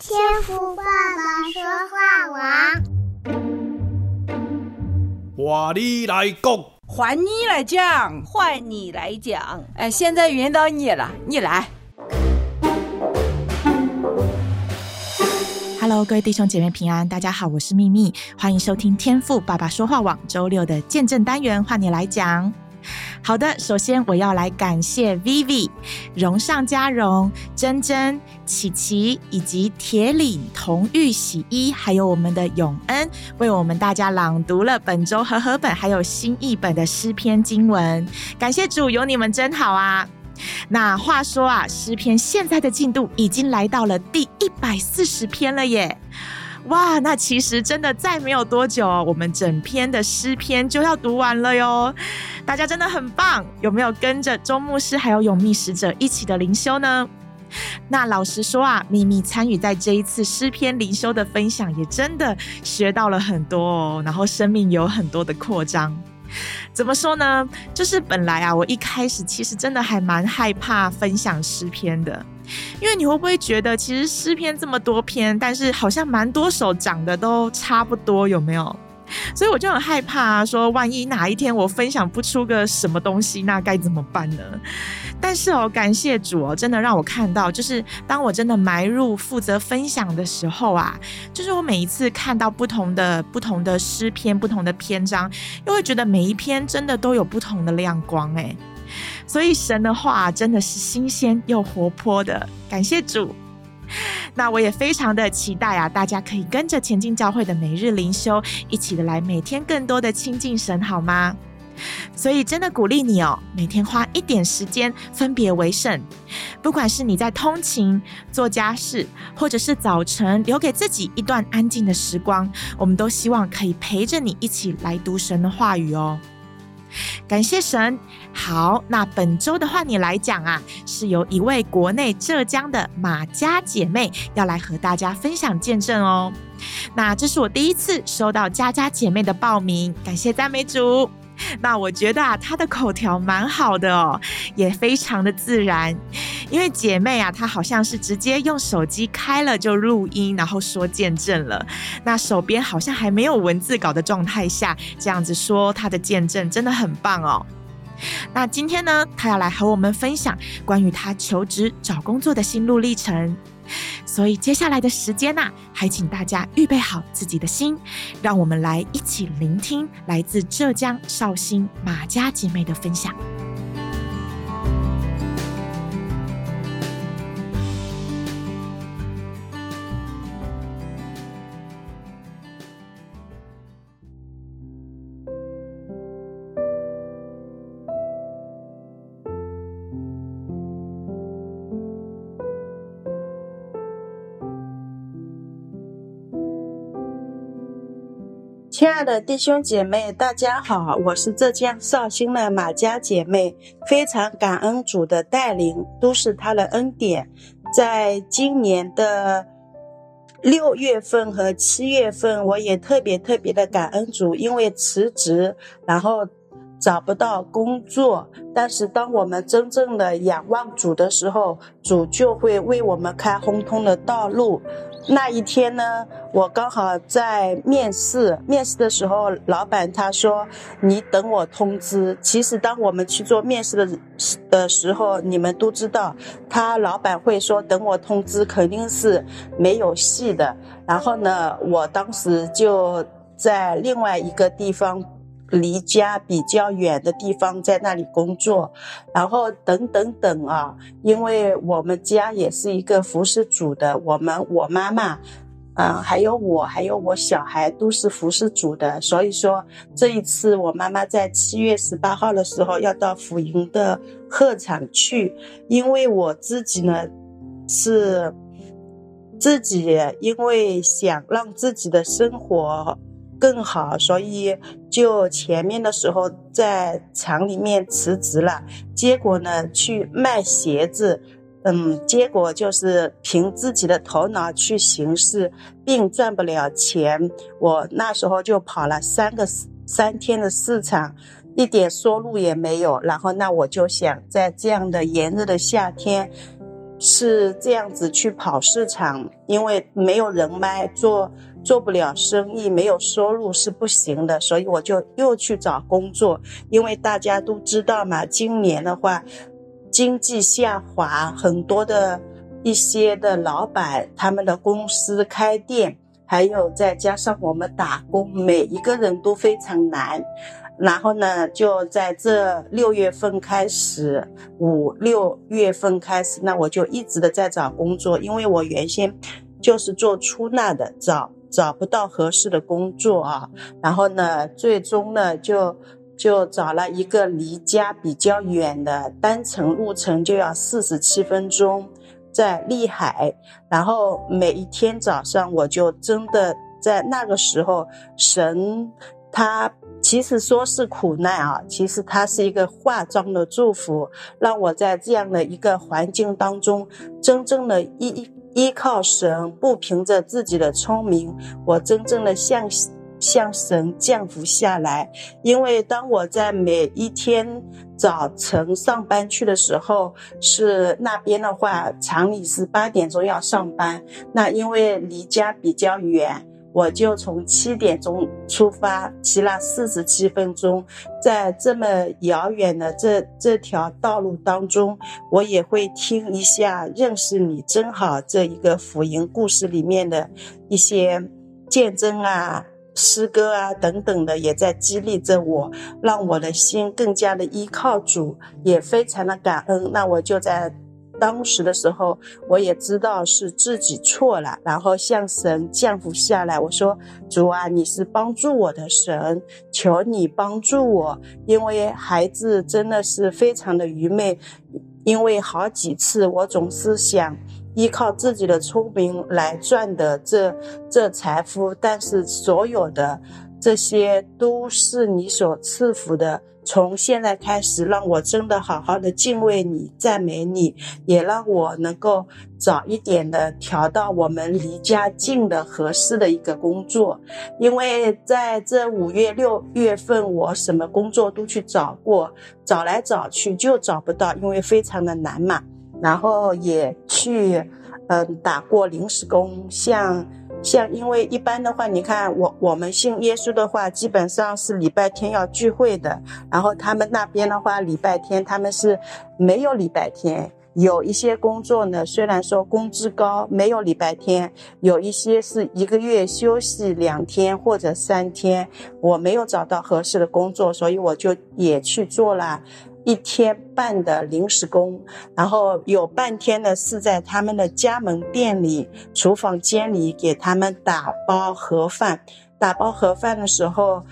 天赋爸爸说话王，话你来讲，换你来讲，换你来讲。哎，现在轮到你了，你来。Hello，各位弟兄姐妹平安，大家好，我是秘密，欢迎收听天赋爸爸说话网周六的见证单元，换你来讲。好的，首先我要来感谢 Vivi、荣上加荣、珍珍、琪琪以及铁岭同玉洗衣，还有我们的永恩，为我们大家朗读了本周和合本还有新译本的诗篇经文。感谢主，有你们真好啊！那话说啊，诗篇现在的进度已经来到了第一百四十篇了耶！哇，那其实真的再没有多久，我们整篇的诗篇就要读完了哟。大家真的很棒，有没有跟着周牧师还有永秘使者一起的灵修呢？那老实说啊，秘密参与在这一次诗篇灵修的分享，也真的学到了很多哦，然后生命有很多的扩张。怎么说呢？就是本来啊，我一开始其实真的还蛮害怕分享诗篇的。因为你会不会觉得，其实诗篇这么多篇，但是好像蛮多首长得都差不多，有没有？所以我就很害怕啊，说万一哪一天我分享不出个什么东西，那该怎么办呢？但是哦，感谢主哦，真的让我看到，就是当我真的埋入负责分享的时候啊，就是我每一次看到不同的不同的诗篇、不同的篇章，又会觉得每一篇真的都有不同的亮光诶。所以神的话真的是新鲜又活泼的，感谢主。那我也非常的期待啊，大家可以跟着前进教会的每日灵修，一起的来每天更多的亲近神，好吗？所以真的鼓励你哦，每天花一点时间分别为圣，不管是你在通勤、做家事，或者是早晨留给自己一段安静的时光，我们都希望可以陪着你一起来读神的话语哦。感谢神。好，那本周的话你来讲啊，是由一位国内浙江的马家姐妹要来和大家分享见证哦。那这是我第一次收到佳佳姐妹的报名，感谢赞美主。那我觉得啊，她的口条蛮好的哦，也非常的自然。因为姐妹啊，她好像是直接用手机开了就录音，然后说见证了。那手边好像还没有文字稿的状态下，这样子说她的见证真的很棒哦。那今天呢，她要来和我们分享关于她求职找工作的心路历程。所以接下来的时间呐，还请大家预备好自己的心，让我们来一起聆听来自浙江绍兴马家姐妹的分享。亲爱的弟兄姐妹，大家好，我是浙江绍兴的马家姐妹，非常感恩主的带领，都是他的恩典。在今年的六月份和七月份，我也特别特别的感恩主，因为辞职，然后找不到工作。但是当我们真正的仰望主的时候，主就会为我们开亨通的道路。那一天呢，我刚好在面试，面试的时候，老板他说：“你等我通知。”其实当我们去做面试的的时候，你们都知道，他老板会说：“等我通知，肯定是没有戏的。”然后呢，我当时就在另外一个地方。离家比较远的地方，在那里工作，然后等等等啊，因为我们家也是一个服侍主的，我们我妈妈，嗯，还有我，还有我小孩都是服侍主的，所以说这一次我妈妈在七月十八号的时候要到府营的会场去，因为我自己呢是自己，因为想让自己的生活。更好，所以就前面的时候在厂里面辞职了，结果呢去卖鞋子，嗯，结果就是凭自己的头脑去行事，并赚不了钱。我那时候就跑了三个三天的市场，一点收入也没有。然后那我就想在这样的炎热的夏天，是这样子去跑市场，因为没有人脉，做做不了生意，没有收入是不行的，所以我就又去找工作。因为大家都知道嘛，今年的话，经济下滑，很多的一些的老板，他们的公司开店，还有再加上我们打工，每一个人都非常难。然后呢，就在这六月份开始，五六月份开始，那我就一直的在找工作，因为我原先就是做出纳的，找找不到合适的工作啊。然后呢，最终呢，就就找了一个离家比较远的，单程路程就要四十七分钟，在丽海。然后每一天早上，我就真的在那个时候，神他。其实说是苦难啊，其实它是一个化妆的祝福，让我在这样的一个环境当中，真正的一依靠神，不凭着自己的聪明，我真正的向向神降服下来。因为当我在每一天早晨上班去的时候，是那边的话，厂里是八点钟要上班，那因为离家比较远。我就从七点钟出发，骑了四十七分钟，在这么遥远的这这条道路当中，我也会听一下《认识你真好》这一个福音故事里面的一些见证啊、诗歌啊等等的，也在激励着我，让我的心更加的依靠主，也非常的感恩。那我就在。当时的时候，我也知道是自己错了，然后向神降服下来。我说：“主啊，你是帮助我的神，求你帮助我，因为孩子真的是非常的愚昧。因为好几次我总是想依靠自己的聪明来赚的这这财富，但是所有的这些都是你所赐福的。”从现在开始，让我真的好好的敬畏你、赞美你，也让我能够早一点的调到我们离家近的合适的一个工作。因为在这五月、六月份，我什么工作都去找过，找来找去就找不到，因为非常的难嘛。然后也去，嗯，打过临时工，像。像因为一般的话，你看我我们信耶稣的话，基本上是礼拜天要聚会的。然后他们那边的话，礼拜天他们是没有礼拜天。有一些工作呢，虽然说工资高，没有礼拜天；有一些是一个月休息两天或者三天。我没有找到合适的工作，所以我就也去做了。一天半的临时工，然后有半天呢是在他们的加盟店里、厨房间里给他们打包盒饭。打包盒饭的时候，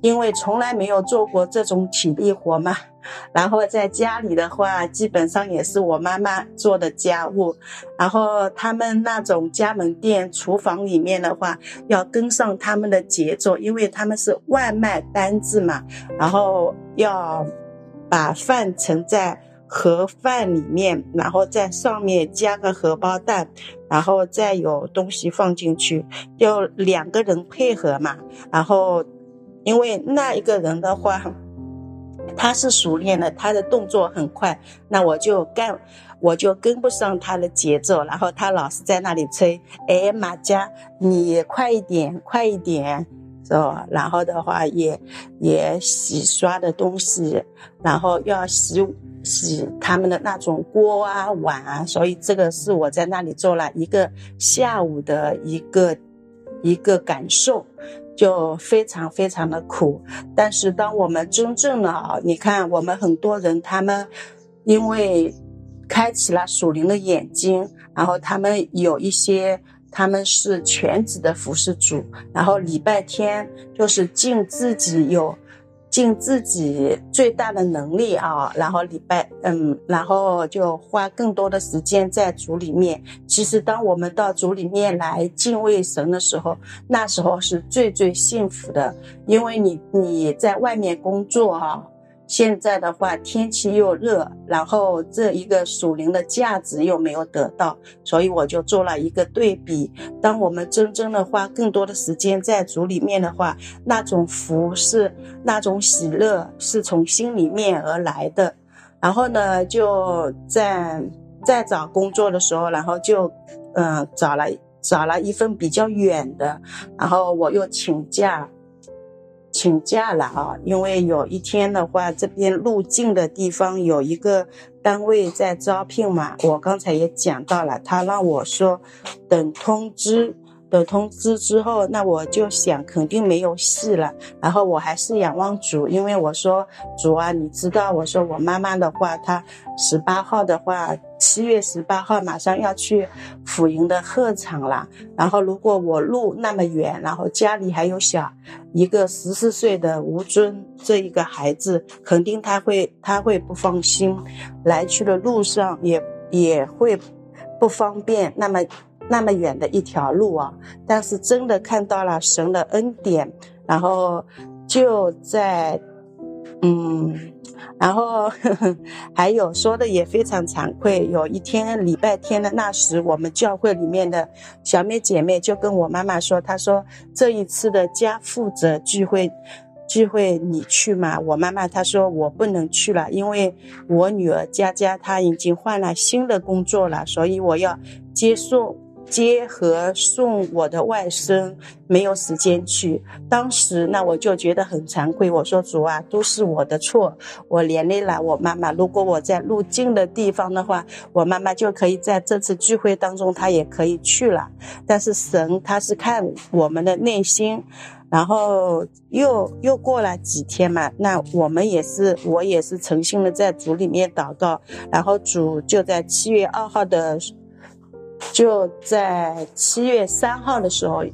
因为从来没有做过这种体力活嘛，然后在家里的话，基本上也是我妈妈做的家务。然后他们那种加盟店厨房里面的话，要跟上他们的节奏，因为他们是外卖单子嘛，然后要。把饭盛在盒饭里面，然后在上面加个荷包蛋，然后再有东西放进去，要两个人配合嘛。然后，因为那一个人的话，他是熟练的，他的动作很快，那我就干，我就跟不上他的节奏，然后他老是在那里催，哎，马佳，你快一点，快一点。哦，然后的话也也洗刷的东西，然后要洗洗他们的那种锅啊碗啊，所以这个是我在那里做了一个下午的一个一个感受，就非常非常的苦。但是当我们真正的啊，你看我们很多人他们因为开启了属灵的眼睛，然后他们有一些。他们是全职的服侍主，然后礼拜天就是尽自己有尽自己最大的能力啊，然后礼拜嗯，然后就花更多的时间在主里面。其实当我们到主里面来敬畏神的时候，那时候是最最幸福的，因为你你在外面工作啊。现在的话，天气又热，然后这一个属灵的价值又没有得到，所以我就做了一个对比。当我们真正的花更多的时间在主里面的话，那种福是那种喜乐，是从心里面而来的。然后呢，就在在找工作的时候，然后就嗯、找了找了一份比较远的，然后我又请假。请假了啊，因为有一天的话，这边入境的地方有一个单位在招聘嘛，我刚才也讲到了，他让我说等通知。等通知之后，那我就想肯定没有戏了。然后我还是仰望主，因为我说主啊，你知道，我说我妈妈的话，她十八号的话，七月十八号马上要去辅营的鹤场了。然后如果我路那么远，然后家里还有小一个十四岁的吴尊这一个孩子，肯定他会他会不放心，来去的路上也也会不方便。那么。那么远的一条路啊，但是真的看到了神的恩典，然后就在，嗯，然后呵 呵还有说的也非常惭愧。有一天礼拜天的那时，我们教会里面的小妹姐妹就跟我妈妈说，她说这一次的家负责聚会。聚会你去吗？我妈妈她说我不能去了，因为我女儿佳佳她已经换了新的工作了，所以我要接送。接和送我的外甥，没有时间去。当时那我就觉得很惭愧，我说主啊，都是我的错，我连累了我妈妈。如果我在路近的地方的话，我妈妈就可以在这次聚会当中，她也可以去了。但是神他是看我们的内心，然后又又过了几天嘛，那我们也是，我也是诚心的在主里面祷告，然后主就在七月二号的。就在七月三号的时候，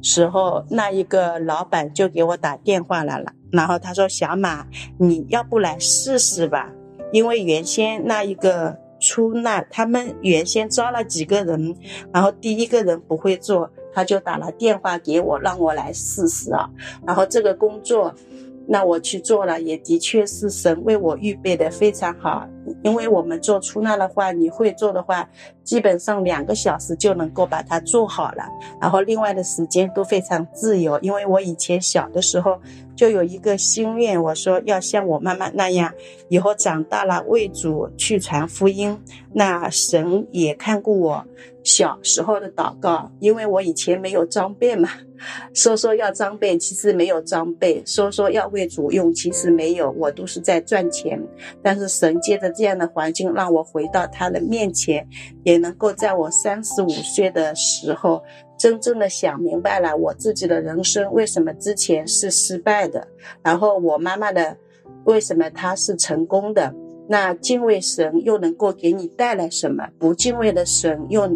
时候那一个老板就给我打电话来了，然后他说：“小马，你要不来试试吧？因为原先那一个出纳，他们原先招了几个人，然后第一个人不会做，他就打了电话给我，让我来试试啊。然后这个工作。”那我去做了，也的确是神为我预备的非常好。因为我们做出纳的话，你会做的话，基本上两个小时就能够把它做好了。然后另外的时间都非常自由。因为我以前小的时候就有一个心愿，我说要像我妈妈那样，以后长大了为主去传福音。那神也看过我小时候的祷告，因为我以前没有装备嘛。说说要装备，其实没有装备；说说要为主用，其实没有。我都是在赚钱，但是神借着这样样的环境，让我回到他的面前，也能够在我三十五岁的时候，真正的想明白了我自己的人生为什么之前是失败的，然后我妈妈的为什么她是成功的。那敬畏神又能够给你带来什么？不敬畏的神又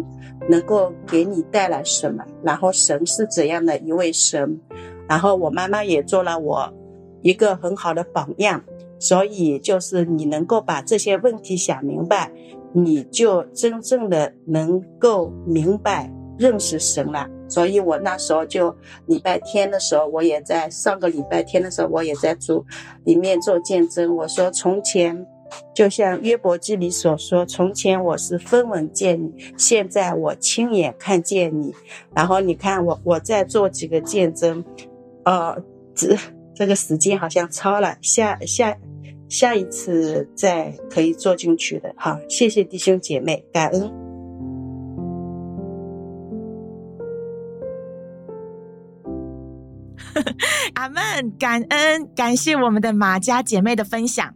能够给你带来什么？然后神是怎样的一位神？然后我妈妈也做了我一个很好的榜样，所以就是你能够把这些问题想明白，你就真正的能够明白认识神了。所以我那时候就礼拜天的时候，我也在上个礼拜天的时候，我也在主里面做见证。我说从前。就像约伯记里所说：“从前我是分文见你，现在我亲眼看见你。”然后你看我，我再做几个见证。呃，这这个时间好像超了，下下下一次再可以做进去的。哈，谢谢弟兄姐妹，感恩。阿门，感恩，感谢我们的马家姐妹的分享。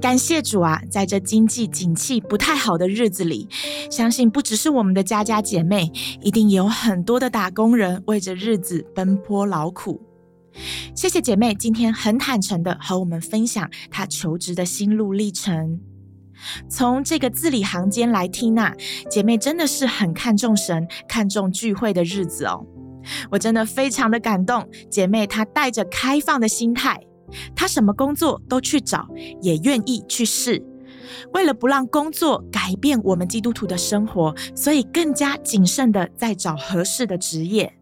感谢主啊，在这经济景气不太好的日子里，相信不只是我们的家家姐妹，一定有很多的打工人为着日子奔波劳苦。谢谢姐妹今天很坦诚的和我们分享她求职的心路历程。从这个字里行间来听呐，姐妹真的是很看重神，看重聚会的日子哦。我真的非常的感动，姐妹她带着开放的心态。她什么工作都去找，也愿意去试。为了不让工作改变我们基督徒的生活，所以更加谨慎的在找合适的职业。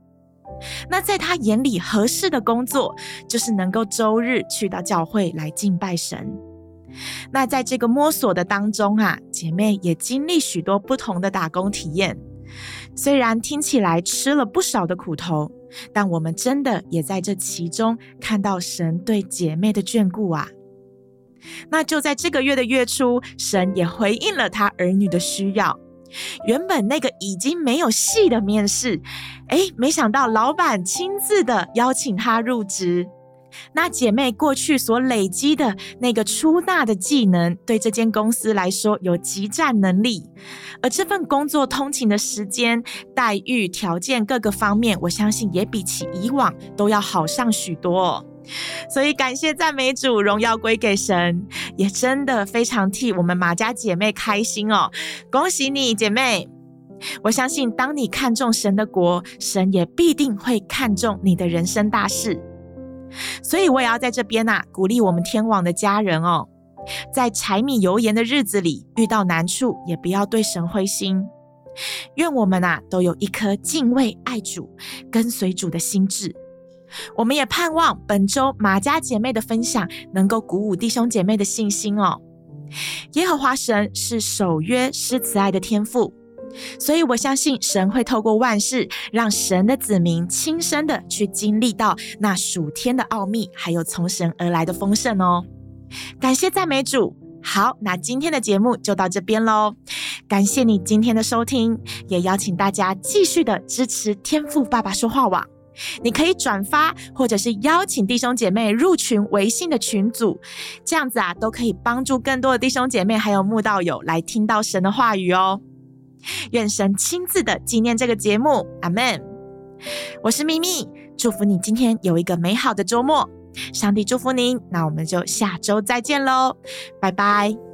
那在他眼里，合适的工作就是能够周日去到教会来敬拜神。那在这个摸索的当中啊，姐妹也经历许多不同的打工体验。虽然听起来吃了不少的苦头，但我们真的也在这其中看到神对姐妹的眷顾啊！那就在这个月的月初，神也回应了他儿女的需要。原本那个已经没有戏的面试，诶，没想到老板亲自的邀请他入职。那姐妹过去所累积的那个出纳的技能，对这间公司来说有极战能力。而这份工作通勤的时间、待遇、条件各个方面，我相信也比起以往都要好上许多。所以感谢赞美主，荣耀归给神，也真的非常替我们马家姐妹开心哦！恭喜你，姐妹！我相信，当你看中神的国，神也必定会看中你的人生大事。所以我也要在这边呐、啊，鼓励我们天网的家人哦，在柴米油盐的日子里遇到难处，也不要对神灰心。愿我们呐、啊，都有一颗敬畏爱主、跟随主的心志。我们也盼望本周玛家姐妹的分享能够鼓舞弟兄姐妹的信心哦。耶和华神是守约施慈爱的天父，所以我相信神会透过万事，让神的子民亲身的去经历到那属天的奥秘，还有从神而来的丰盛哦。感谢赞美主。好，那今天的节目就到这边喽。感谢你今天的收听，也邀请大家继续的支持天赋爸爸说话网。你可以转发，或者是邀请弟兄姐妹入群微信的群组，这样子啊，都可以帮助更多的弟兄姐妹还有慕道友来听到神的话语哦。愿神亲自的纪念这个节目，阿门。我是咪咪，祝福你今天有一个美好的周末，上帝祝福您。那我们就下周再见喽，拜拜。